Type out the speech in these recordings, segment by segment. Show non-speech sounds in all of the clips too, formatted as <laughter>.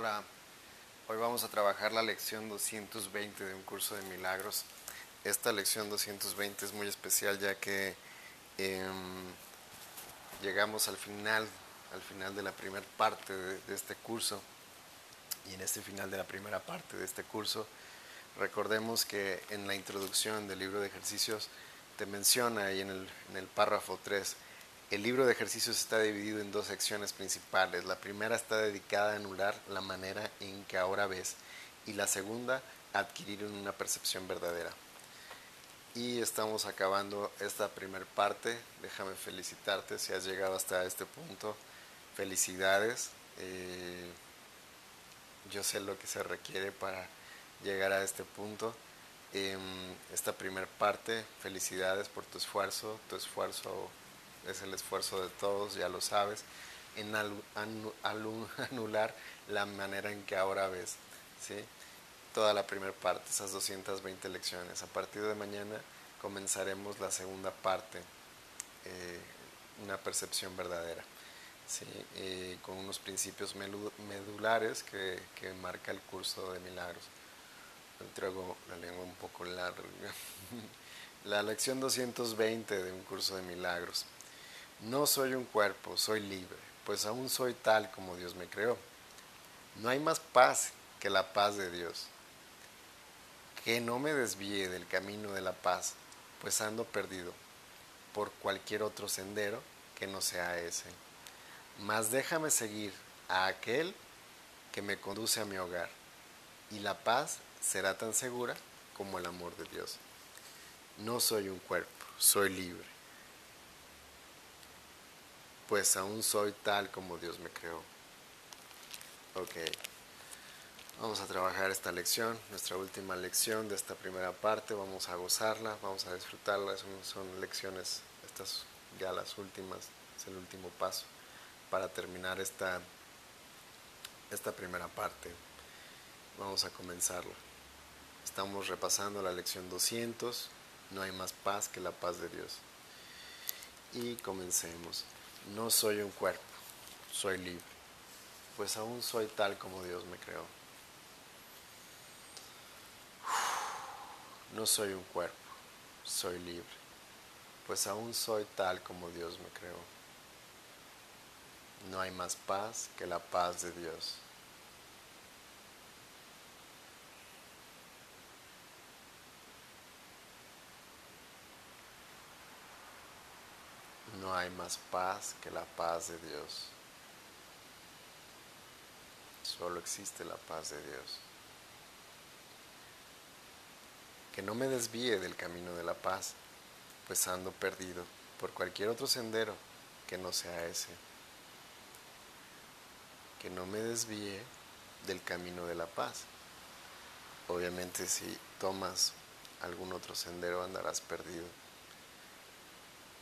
Hola, hoy vamos a trabajar la lección 220 de un curso de milagros. Esta lección 220 es muy especial ya que em, llegamos al final, al final de la primera parte de, este curso. Y en este final de la primera parte de este curso, recordemos que en la introducción del libro de ejercicios te menciona ahí en el, en el párrafo 3 el libro de ejercicios está dividido en dos secciones principales. La primera está dedicada a anular la manera en que ahora ves y la segunda a adquirir una percepción verdadera. Y estamos acabando esta primera parte. Déjame felicitarte si has llegado hasta este punto. Felicidades. Eh, yo sé lo que se requiere para llegar a este punto. Em, esta primera parte, felicidades por tu esfuerzo. Tu esfuerzo es el esfuerzo de todos, ya lo sabes, en <laughs> anular la manera en que ahora ves, ¿sí? Toda la primera parte, esas 220 lecciones. A partir de mañana comenzaremos la segunda parte, eh, una percepción verdadera, ¿sí? Eh, con unos principios medulares que, que marca el curso de milagros. Traigo la lengua un poco larga. <laughs> la lección 220 de un curso de milagros. No soy un cuerpo, soy libre, pues aún soy tal como Dios me creó. No hay más paz que la paz de Dios. Que no me desvíe del camino de la paz, pues ando perdido por cualquier otro sendero que no sea ese. Mas déjame seguir a aquel que me conduce a mi hogar, y la paz será tan segura como el amor de Dios. No soy un cuerpo, soy libre pues aún soy tal como Dios me creó. Ok, vamos a trabajar esta lección, nuestra última lección de esta primera parte, vamos a gozarla, vamos a disfrutarla, son, lecciones, estas ya las últimas, es el último paso para terminar esta, esta primera parte. Vamos a comenzarla. Estamos repasando la lección 200, no hay más paz que la paz de Dios. Y comencemos. No soy un cuerpo, soy libre, pues aún soy tal como Dios me creó. No soy un cuerpo, soy libre, pues aún soy tal como Dios me creó. No hay más paz que la paz de Dios. No hay más paz que la paz de Dios. Solo existe la paz de Dios. Que no me desvíe del camino de la paz, pues ando perdido por cualquier otro sendero que no sea ese. Que no me desvíe del camino de la paz. Obviamente si tomas algún otro sendero andarás perdido.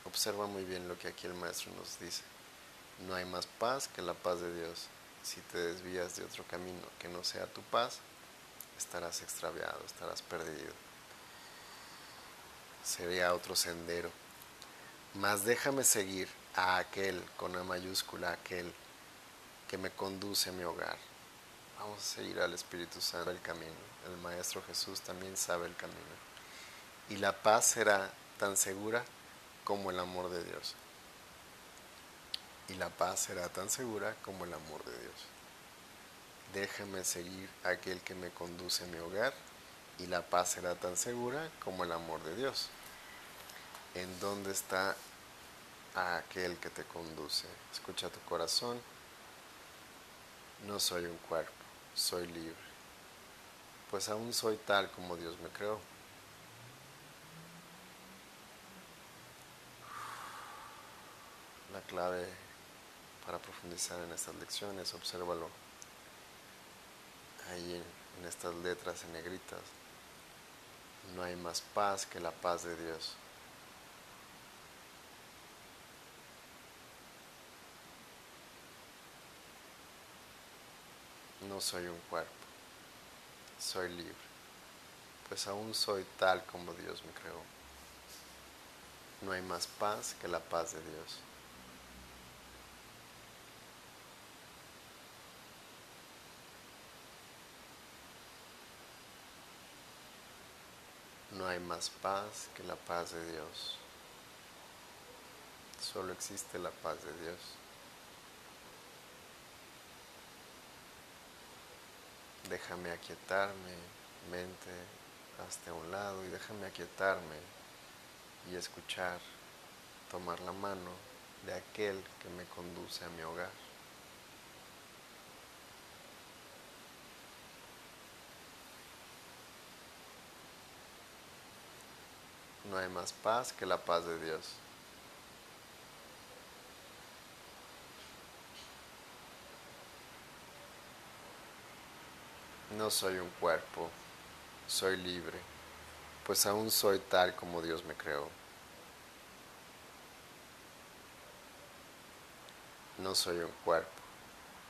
Observa muy bien lo que aquí el maestro nos dice. No hay más paz que la paz de Dios. Si te desvías de otro camino que no sea tu paz, estarás extraviado, estarás perdido. Sería otro sendero. Mas déjame seguir a aquel, con la mayúscula, aquel que me conduce a mi hogar. Vamos a seguir al Espíritu Santo el camino. El Maestro Jesús también sabe el camino. Y la paz será tan segura como el amor de Dios. Y la paz será tan segura como el amor de Dios. Déjame seguir aquel que me conduce a mi hogar y la paz será tan segura como el amor de Dios. ¿En dónde está aquel que te conduce? Escucha tu corazón. No soy un cuerpo, soy libre, pues aún soy tal como Dios me creó. La clave para profundizar en estas lecciones, obsérvalo ahí en, estas letras en negritas. No hay más paz que la paz de Dios. No soy un cuerpo, soy libre, pues aún soy tal como Dios me creó. No hay más paz que la paz de Dios. No hay más paz que la paz de Dios. Solo existe la paz de Dios. Déjame aquietarme, mente, hasta un lado y déjame aquietarme y escuchar, tomar la mano de aquel que me conduce a mi hogar. No hay más paz que la paz de Dios. No soy un cuerpo, soy libre, pues aún soy tal como Dios me creó. No soy un cuerpo,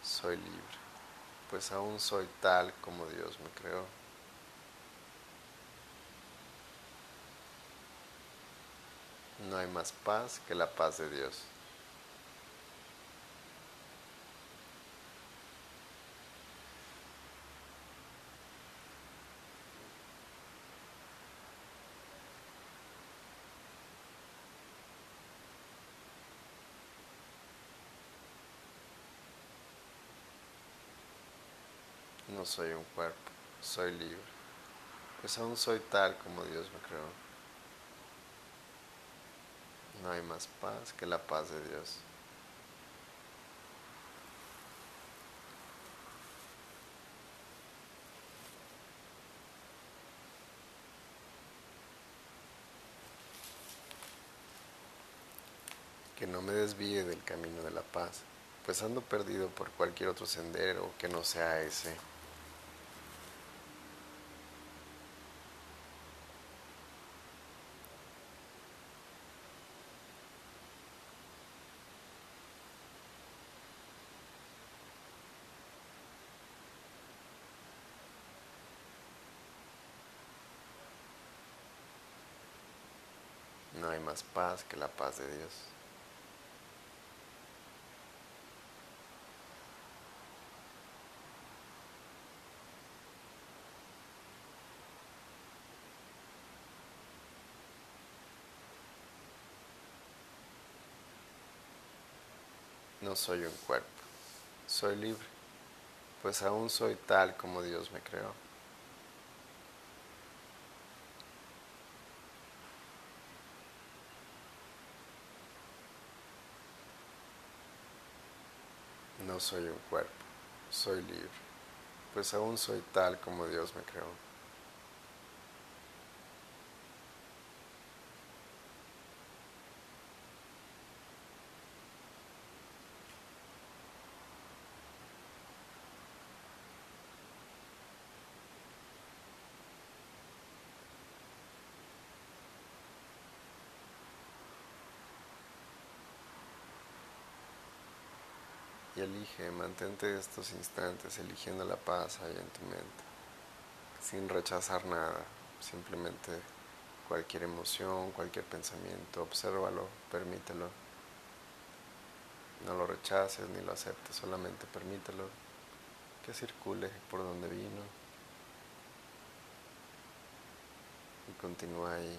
soy libre, pues aún soy tal como Dios me creó. No hay más paz que la paz de Dios. No soy un cuerpo, soy libre, pues aún soy tal como Dios me creó. No hay más paz que la paz de Dios. Que no me desvíe del camino de la paz, pues ando perdido por cualquier otro sendero que no sea ese. No hay más paz que la paz de Dios. No soy un cuerpo, soy libre, pues aún soy tal como Dios me creó. Soy un cuerpo, soy libre, pues aún soy tal como Dios me creó. Y elige, mantente estos instantes eligiendo la paz ahí en tu mente, sin rechazar nada, simplemente cualquier emoción, cualquier pensamiento, obsérvalo, permítelo. No lo rechaces ni lo aceptes, solamente permítelo que circule por donde vino y continúa ahí.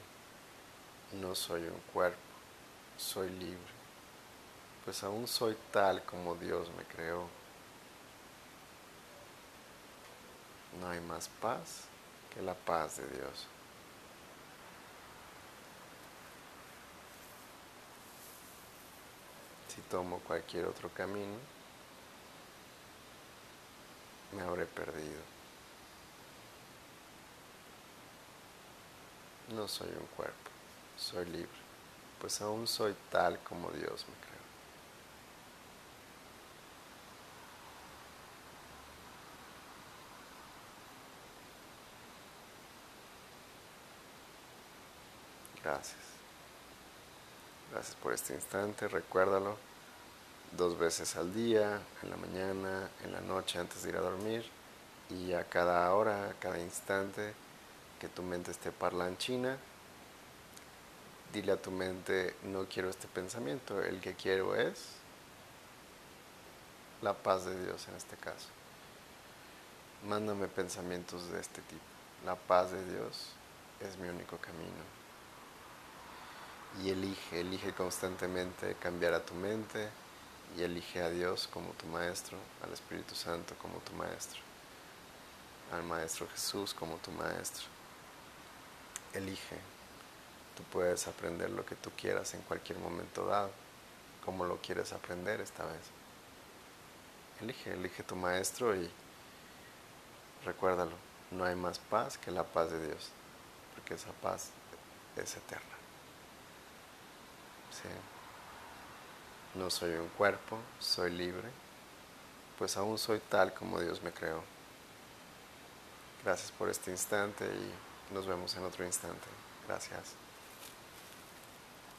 No soy un cuerpo, soy libre pues aún soy tal como Dios me creó. No hay más paz que la paz de Dios. Si tomo cualquier otro camino, me habré perdido. No soy un cuerpo, soy libre, pues aún soy tal como Dios me creó. Gracias. Gracias por este instante. Recuérdalo dos veces al día, en la mañana, en la noche antes de ir a dormir y a cada hora, a cada instante que tu mente esté parlanchina, dile a tu mente, no quiero este pensamiento, el que quiero es la paz de Dios en este caso. Mándame pensamientos de este tipo, la paz de Dios es mi único camino. Y elige, elige constantemente cambiar a tu mente y elige a Dios como tu maestro, al Espíritu Santo como tu maestro, al Maestro Jesús como tu maestro. Elige. Tú puedes aprender lo que tú quieras en cualquier momento dado, como lo quieres aprender esta vez. Elige, elige tu maestro y recuérdalo, no hay más paz que la paz de Dios, porque esa paz es eterna. No soy un cuerpo, soy libre, pues aún soy tal como Dios me creó. Gracias por este instante y nos vemos en otro instante. Gracias.